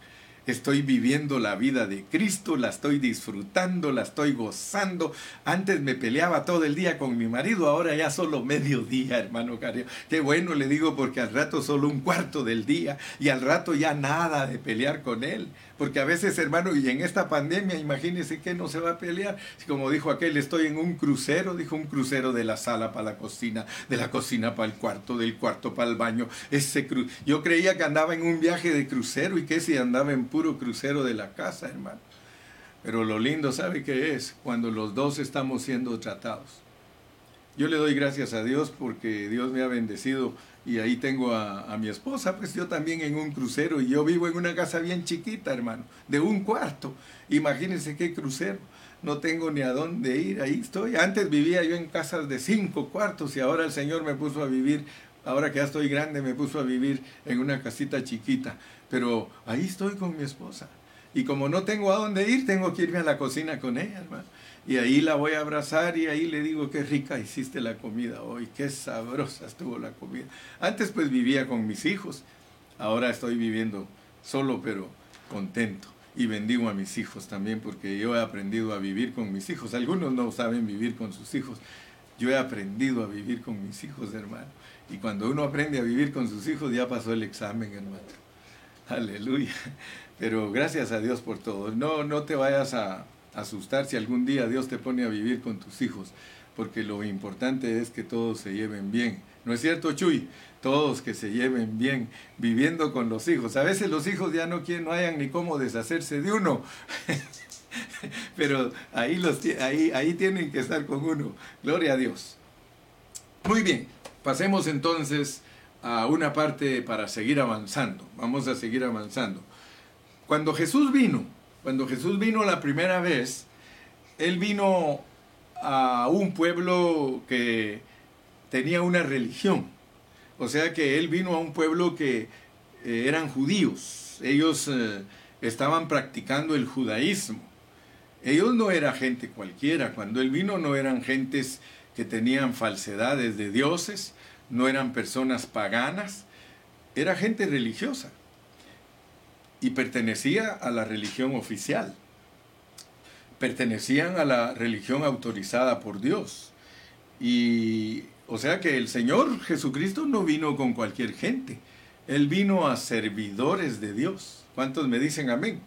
Estoy viviendo la vida de Cristo, la estoy disfrutando, la estoy gozando. Antes me peleaba todo el día con mi marido, ahora ya solo medio día, hermano Cario. Qué bueno le digo porque al rato solo un cuarto del día y al rato ya nada de pelear con él. Porque a veces, hermano, y en esta pandemia, imagínese que no se va a pelear. Como dijo aquel, estoy en un crucero, dijo un crucero de la sala para la cocina, de la cocina para el cuarto, del cuarto para el baño. Ese cru Yo creía que andaba en un viaje de crucero y que si andaba en puro crucero de la casa, hermano. Pero lo lindo, ¿sabe qué es? Cuando los dos estamos siendo tratados. Yo le doy gracias a Dios porque Dios me ha bendecido y ahí tengo a, mi esposa, pues yo también en un crucero y yo vivo en una casa bien chiquita, hermano, de un cuarto. Imagínense qué crucero. No tengo ni a dónde ir, ahí estoy. Antes vivía yo en casas de cinco cuartos y ahora el Señor me puso a vivir, ahora que ya estoy grande, me puso a vivir en una casita chiquita. Pero ahí estoy con mi esposa. Y como no tengo a dónde ir, tengo que irme a la cocina con ella, hermano y ahí la voy a abrazar y ahí le digo qué rica hiciste la comida hoy, qué sabrosa estuvo la comida. Antes pues vivía con mis hijos, ahora estoy viviendo solo pero contento y bendigo a mis hijos también porque yo he aprendido a vivir con mis hijos. Algunos no saben vivir con sus hijos. Yo he aprendido a vivir con mis hijos, hermano. Y cuando uno aprende a vivir con sus hijos ya pasó el examen, hermano. Aleluya. Pero gracias a Dios por todo. No, no te vayas a, asustar si algún día Dios te pone a vivir con tus hijos, porque lo importante es que todos se lleven bien. ¿No es cierto, Chuy? Todos que se lleven bien viviendo con los hijos. A veces los hijos ya no quieren, no hayan ni cómo deshacerse de uno. Pero ahí, los, ahí, ahí tienen que estar con uno. Gloria a Dios. Muy bien, pasemos entonces a una parte para seguir avanzando. Vamos a seguir avanzando. Cuando Jesús vino, cuando Jesús vino la primera vez, Él vino a un pueblo que tenía una religión. O sea que Él vino a un pueblo que eh, eran judíos. Ellos eh, estaban practicando el judaísmo. Ellos no eran gente cualquiera. Cuando Él vino no eran gentes que tenían falsedades de dioses, no eran personas paganas, era gente religiosa y pertenecía a la religión oficial. Pertenecían a la religión autorizada por Dios. Y o sea que el Señor Jesucristo no vino con cualquier gente. Él vino a servidores de Dios. ¿Cuántos me dicen amén?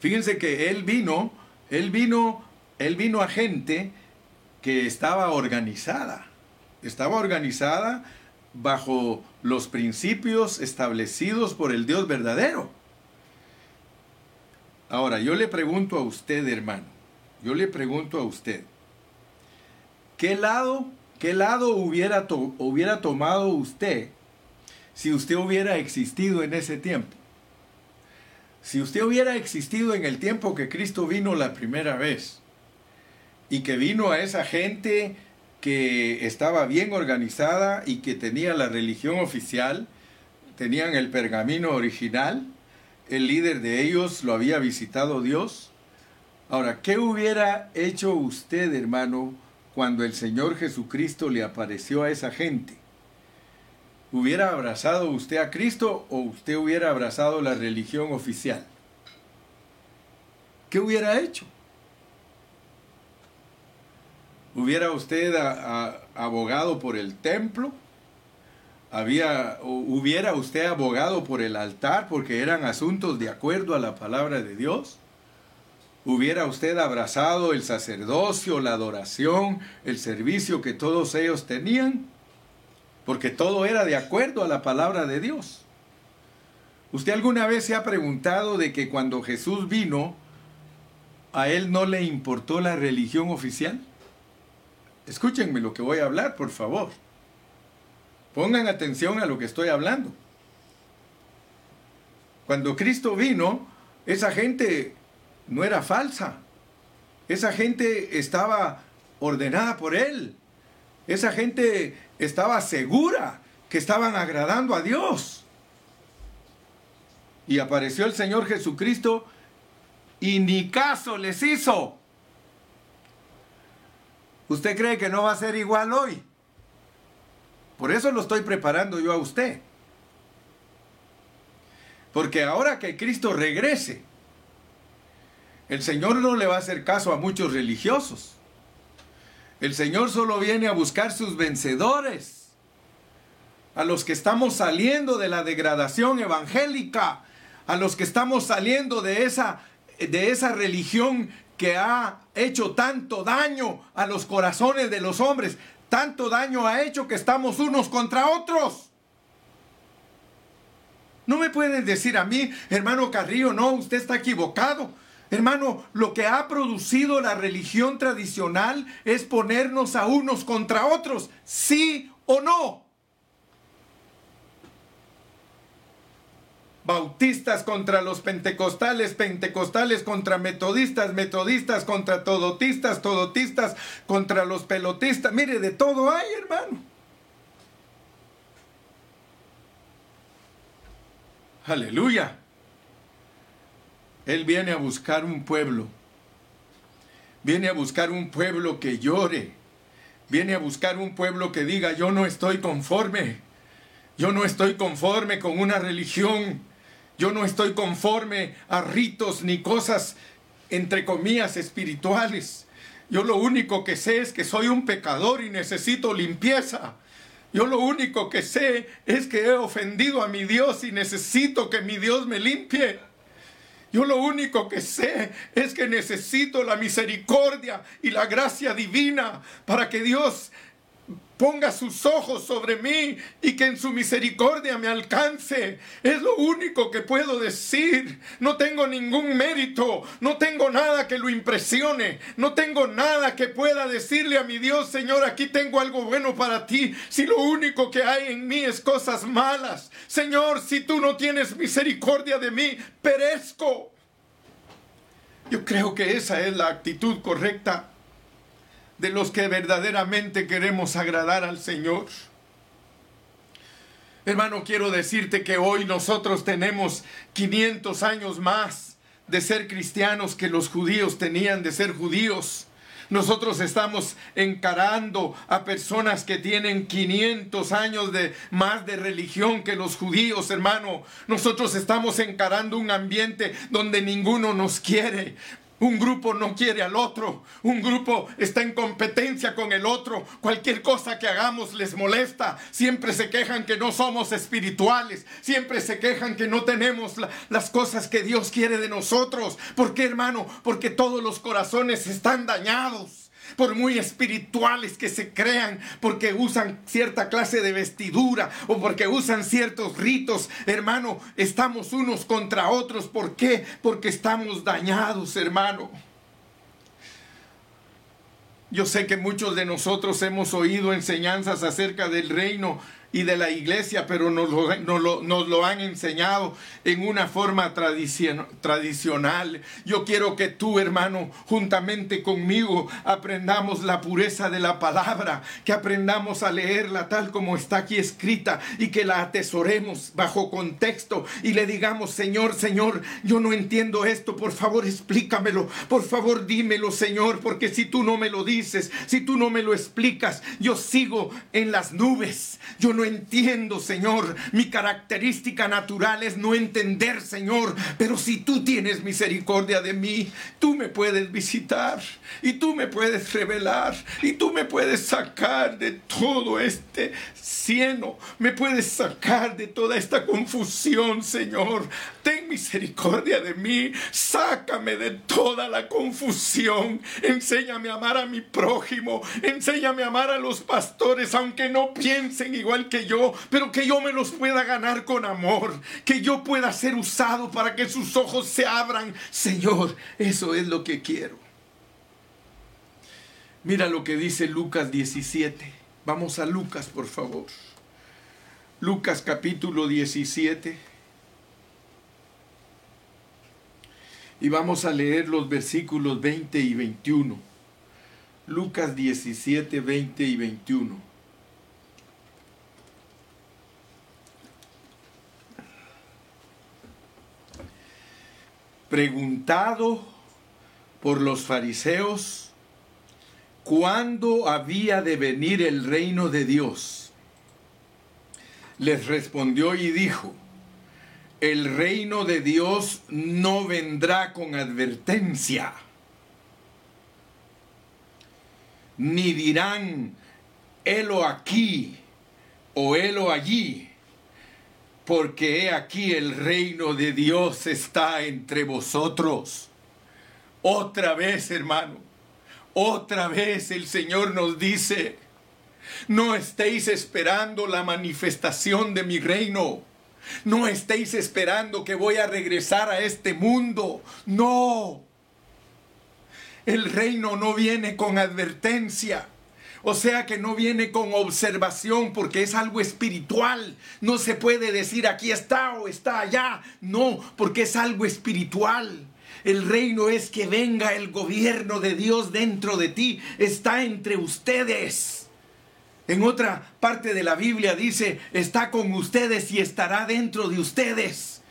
Fíjense que él vino, él vino, él vino a gente que estaba organizada. Estaba organizada bajo los principios establecidos por el Dios verdadero. Ahora, yo le pregunto a usted, hermano, yo le pregunto a usted, ¿qué lado, qué lado hubiera, hubiera tomado usted si usted hubiera existido en ese tiempo? Si usted hubiera existido en el tiempo que Cristo vino la primera vez y que vino a esa gente que estaba bien organizada y que tenía la religión oficial, tenían el pergamino original, el líder de ellos lo había visitado Dios. Ahora, ¿qué hubiera hecho usted, hermano, cuando el Señor Jesucristo le apareció a esa gente? ¿Hubiera abrazado usted a Cristo o usted hubiera abrazado la religión oficial? ¿Qué hubiera hecho? ¿Hubiera usted abogado por el templo? Había, ¿Hubiera usted abogado por el altar porque eran asuntos de acuerdo a la palabra de Dios? ¿Hubiera usted abrazado el sacerdocio, la adoración, el servicio que todos ellos tenían? Porque todo era de acuerdo a la palabra de Dios. ¿Usted alguna vez se ha preguntado de que cuando Jesús vino, a él no le importó la religión oficial? Escúchenme lo que voy a hablar, por favor. Pongan atención a lo que estoy hablando. Cuando Cristo vino, esa gente no era falsa. Esa gente estaba ordenada por Él. Esa gente estaba segura que estaban agradando a Dios. Y apareció el Señor Jesucristo y ni caso les hizo. ¿Usted cree que no va a ser igual hoy? Por eso lo estoy preparando yo a usted. Porque ahora que Cristo regrese, el Señor no le va a hacer caso a muchos religiosos. El Señor solo viene a buscar sus vencedores, a los que estamos saliendo de la degradación evangélica, a los que estamos saliendo de esa, de esa religión que ha hecho tanto daño a los corazones de los hombres, tanto daño ha hecho que estamos unos contra otros. No me pueden decir a mí, hermano Carrillo, no, usted está equivocado. Hermano, lo que ha producido la religión tradicional es ponernos a unos contra otros, sí o no. Bautistas contra los pentecostales, pentecostales contra metodistas, metodistas contra todotistas, todotistas contra los pelotistas. Mire, de todo hay, hermano. Aleluya. Él viene a buscar un pueblo. Viene a buscar un pueblo que llore. Viene a buscar un pueblo que diga, yo no estoy conforme. Yo no estoy conforme con una religión yo no estoy conforme a ritos ni cosas, entre comillas, espirituales. Yo lo único que sé es que soy un pecador y necesito limpieza. Yo lo único que sé es que he ofendido a mi Dios y necesito que mi Dios me limpie. Yo lo único que sé es que necesito la misericordia y la gracia divina para que Dios ponga sus ojos sobre mí y que en su misericordia me alcance. Es lo único que puedo decir. No tengo ningún mérito, no tengo nada que lo impresione, no tengo nada que pueda decirle a mi Dios, Señor, aquí tengo algo bueno para ti, si lo único que hay en mí es cosas malas. Señor, si tú no tienes misericordia de mí, perezco. Yo creo que esa es la actitud correcta de los que verdaderamente queremos agradar al Señor. Hermano, quiero decirte que hoy nosotros tenemos 500 años más de ser cristianos que los judíos tenían de ser judíos. Nosotros estamos encarando a personas que tienen 500 años de más de religión que los judíos, hermano. Nosotros estamos encarando un ambiente donde ninguno nos quiere. Un grupo no quiere al otro. Un grupo está en competencia con el otro. Cualquier cosa que hagamos les molesta. Siempre se quejan que no somos espirituales. Siempre se quejan que no tenemos las cosas que Dios quiere de nosotros. ¿Por qué, hermano? Porque todos los corazones están dañados por muy espirituales que se crean, porque usan cierta clase de vestidura o porque usan ciertos ritos, hermano, estamos unos contra otros. ¿Por qué? Porque estamos dañados, hermano. Yo sé que muchos de nosotros hemos oído enseñanzas acerca del reino y de la iglesia, pero nos lo, nos lo, han enseñado en una forma tradicional. Yo quiero que tú, hermano, juntamente conmigo, aprendamos la pureza de la palabra, que aprendamos a leerla tal como está aquí escrita y que la atesoremos bajo contexto y le digamos, Señor, Señor, yo no entiendo esto, por favor explícamelo, por favor dímelo, Señor, porque si tú no me lo dices, si tú no me lo explicas, yo sigo en las nubes, yo entiendo, Señor. Mi característica natural es no entender, Señor. Pero si tú tienes misericordia de mí, tú me puedes visitar y tú me puedes revelar y tú me puedes sacar de todo este cieno. Me puedes sacar de toda esta confusión, Señor. Ten misericordia de mí. Sácame de toda la confusión. Enséñame a amar a mi prójimo. Enséñame a amar a los pastores, aunque no piensen igual que yo, pero que yo me los pueda ganar con amor. Que yo pueda ser usado para que sus ojos se abran. Señor, eso es lo que quiero. Mira lo que dice Lucas 17. Vamos a Lucas, por favor. Lucas capítulo 17. Y vamos a leer los versículos 20 y 21. Lucas 17, 20 y 21. Preguntado por los fariseos cuándo había de venir el reino de Dios, les respondió y dijo, el reino de Dios no vendrá con advertencia, ni dirán, helo aquí o helo allí, porque he aquí el reino de Dios está entre vosotros. Otra vez, hermano, otra vez el Señor nos dice, no estéis esperando la manifestación de mi reino no estéis esperando que voy a regresar a este mundo. No. El reino no viene con advertencia. O sea que no viene con observación porque es algo espiritual. No se puede decir aquí está o está allá. No, porque es algo espiritual. El reino es que venga el gobierno de Dios dentro de ti. Está entre ustedes. En otra parte de la Biblia dice, está con ustedes y estará dentro de ustedes.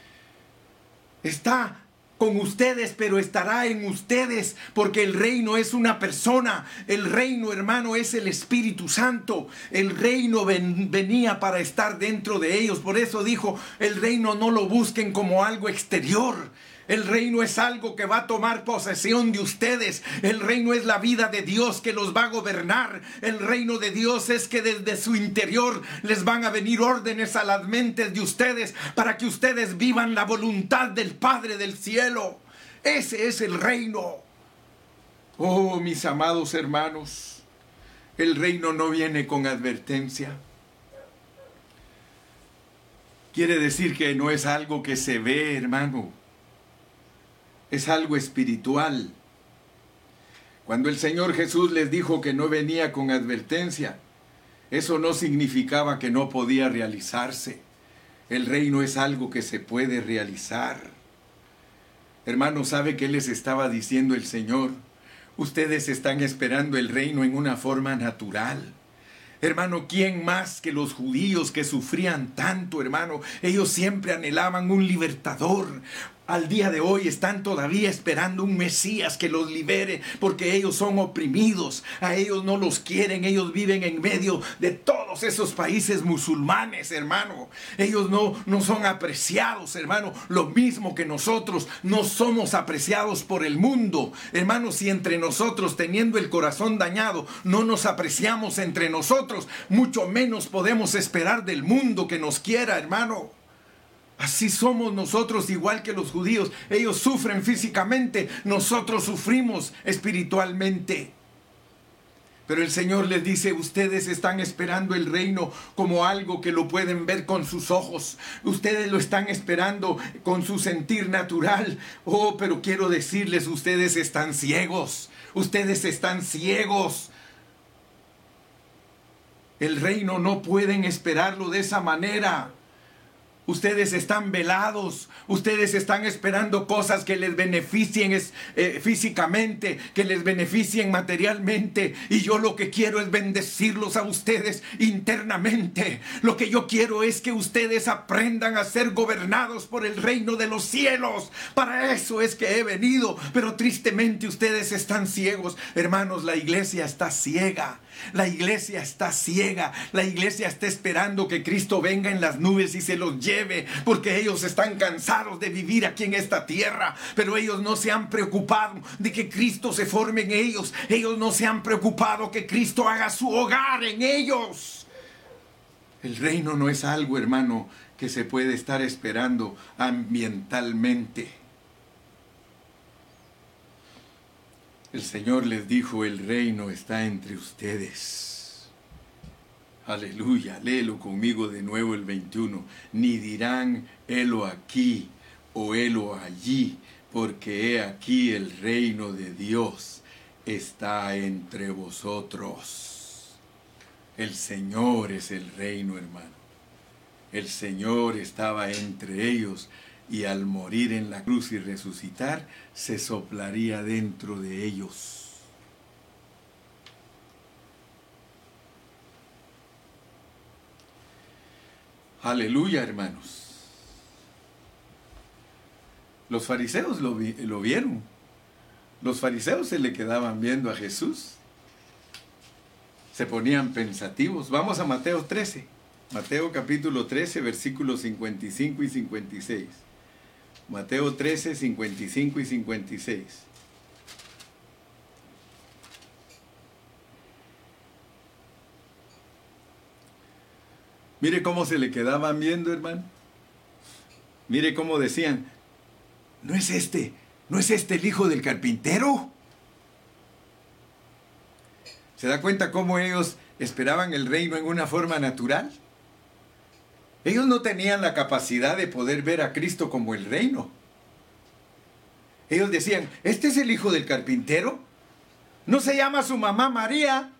Está con ustedes, pero estará en ustedes, porque el reino es una persona. El reino, hermano, es el Espíritu Santo. El reino venía para estar dentro de ellos. Por eso dijo, el reino no lo busquen como algo exterior. El reino es algo que va a tomar posesión de ustedes. El reino es la vida de Dios que los va a gobernar. El reino de Dios es que desde su interior les van a venir órdenes a las mentes de ustedes para que ustedes vivan la voluntad del Padre del cielo. Ese es el reino. Oh, mis amados hermanos, el reino no viene con advertencia. Quiere decir que no es algo que se ve, hermano es algo espiritual. Cuando el Señor Jesús les dijo que no venía con advertencia, eso no significaba que no podía realizarse. El reino es algo que se puede realizar. Hermano, ¿sabe qué les estaba diciendo el Señor? Ustedes están esperando el reino en una forma natural. Hermano, ¿quién más que los judíos que sufrían tanto, hermano? Ellos siempre anhelaban un libertador, al día de hoy están todavía esperando un Mesías que los libere porque ellos son oprimidos, a ellos no los quieren, ellos viven en medio de todos esos países musulmanes, hermano. Ellos no, no son apreciados, hermano, lo mismo que nosotros no somos apreciados por el mundo. Hermano, si entre nosotros teniendo el corazón dañado no nos apreciamos entre nosotros, mucho menos podemos esperar del mundo que nos quiera, hermano. Así somos nosotros igual que los judíos. Ellos sufren físicamente, nosotros sufrimos espiritualmente. Pero el Señor les dice, ustedes están esperando el reino como algo que lo pueden ver con sus ojos. Ustedes lo están esperando con su sentir natural. Oh, pero quiero decirles, ustedes están ciegos. Ustedes están ciegos. El reino no pueden esperarlo de esa manera. Ustedes están velados, ustedes están esperando cosas que les beneficien eh, físicamente, que les beneficien materialmente. Y yo lo que quiero es bendecirlos a ustedes internamente. Lo que yo quiero es que ustedes aprendan a ser gobernados por el reino de los cielos. Para eso es que he venido. Pero tristemente ustedes están ciegos. Hermanos, la iglesia está ciega. La iglesia está ciega. La iglesia está esperando que Cristo venga en las nubes y se los lleve, porque ellos están cansados de vivir aquí en esta tierra. Pero ellos no se han preocupado de que Cristo se forme en ellos. Ellos no se han preocupado que Cristo haga su hogar en ellos. El reino no es algo, hermano, que se puede estar esperando ambientalmente. El Señor les dijo, el reino está entre ustedes. Aleluya, léelo conmigo de nuevo el 21. Ni dirán, helo aquí o helo allí, porque he aquí el reino de Dios está entre vosotros. El Señor es el reino, hermano. El Señor estaba entre ellos y al morir en la cruz y resucitar, se soplaría dentro de ellos. Aleluya, hermanos. Los fariseos lo, vieron. Los fariseos se le quedaban viendo a Jesús. Se ponían pensativos. Vamos a Mateo 13. Mateo capítulo 13, versículos 55 y 56. Mateo 13, 55 y 56. Mire cómo se le quedaban viendo, hermano. Mire cómo decían, ¿no es este, no es este el hijo del carpintero? ¿Se da cuenta cómo ellos esperaban el reino en una forma natural? Ellos no tenían la capacidad de poder ver a Cristo como el reino. Ellos decían, ¿este es el hijo del carpintero? ¿No se llama su mamá María?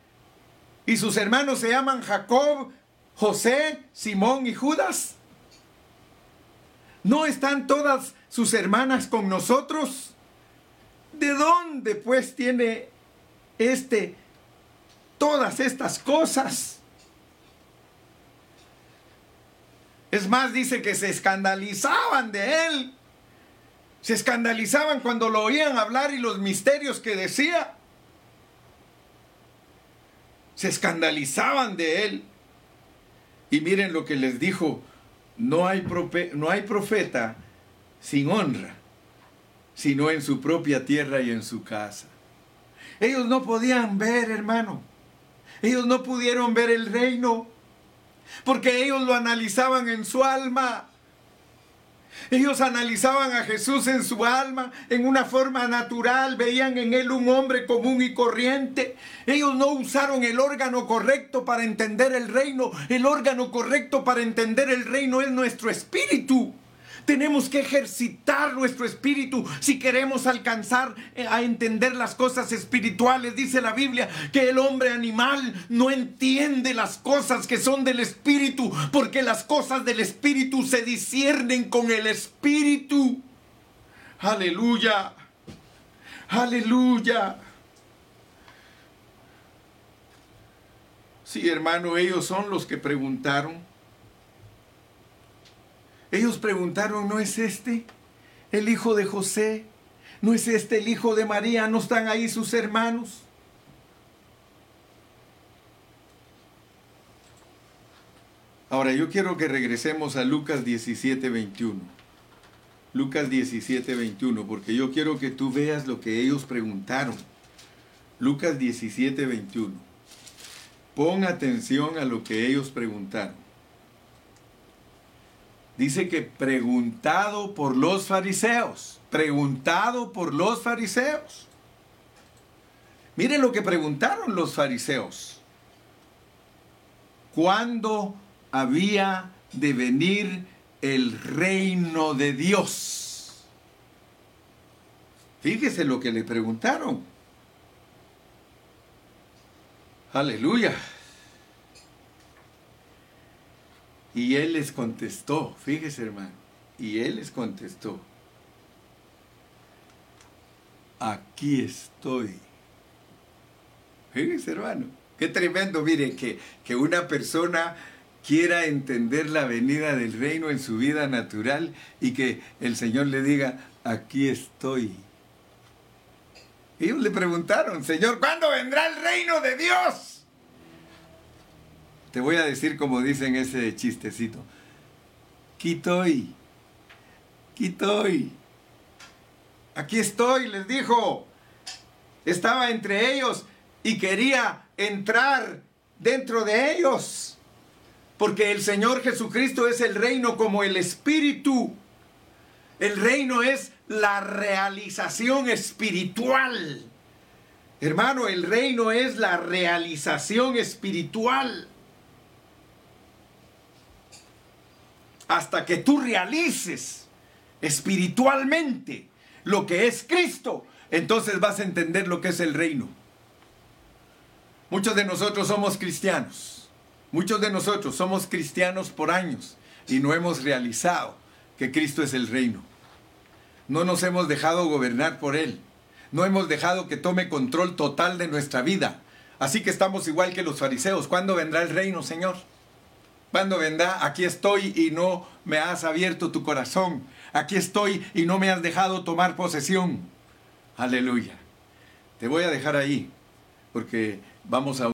¿Y sus hermanos se llaman Jacob, José, Simón y Judas? ¿No están todas sus hermanas con nosotros? ¿De dónde pues tiene este todas estas cosas? Es más, dice que se escandalizaban de él. Se escandalizaban cuando lo oían hablar y los misterios que decía. Se escandalizaban de él. Y miren lo que les dijo, no hay, no hay profeta sin honra, sino en su propia tierra y en su casa. Ellos no podían ver, hermano. Ellos no pudieron ver el reino porque ellos lo analizaban en su alma. Ellos analizaban a Jesús en su alma, en una forma natural, veían en él un hombre común y corriente. Ellos no usaron el órgano correcto para entender el reino. El órgano correcto para entender el reino es nuestro espíritu. Tenemos que ejercitar nuestro espíritu si queremos alcanzar eh, a entender las cosas espirituales. Dice la Biblia que el hombre animal no entiende las cosas que son del espíritu, porque las cosas del espíritu se disciernen con el espíritu. Aleluya. Aleluya. Sí, hermano, ellos son los que preguntaron ellos preguntaron, ¿no es este el hijo de José? ¿No es este el hijo de María? ¿No están ahí sus hermanos? Ahora yo quiero que regresemos a Lucas 17, 21. Lucas 17, 21, porque yo quiero que tú veas lo que ellos preguntaron. Lucas 17, 21. Pon atención a lo que ellos preguntaron dice que preguntado por los fariseos, preguntado por los fariseos. Miren lo que preguntaron los fariseos. ¿Cuándo había de venir el reino de Dios? Fíjese lo que le preguntaron. Aleluya. Y él les contestó, fíjese hermano, y él les contestó, aquí estoy. Fíjese hermano, qué tremendo, mire, que, que una persona quiera entender la venida del reino en su vida natural y que el Señor le diga, aquí estoy. Ellos le preguntaron, Señor, ¿cuándo vendrá el reino de Dios? Te voy a decir como dicen ese chistecito. Quitoy, quitoy. Aquí estoy, les dijo. Estaba entre ellos y quería entrar dentro de ellos. Porque el Señor Jesucristo es el reino como el Espíritu. El reino es la realización espiritual. Hermano, el reino es la realización espiritual. Hasta que tú realices espiritualmente lo que es Cristo, entonces vas a entender lo que es el reino. Muchos de nosotros somos cristianos. Muchos de nosotros somos cristianos por años y no hemos realizado que Cristo es el reino. No nos hemos dejado gobernar por Él. No hemos dejado que tome control total de nuestra vida. Así que estamos igual que los fariseos. ¿Cuándo vendrá el reino, Señor? ¿Cuándo vendrá? Aquí estoy y no me has abierto tu corazón. Aquí estoy y no me has dejado tomar posesión. Aleluya. Te voy a dejar ahí porque vamos a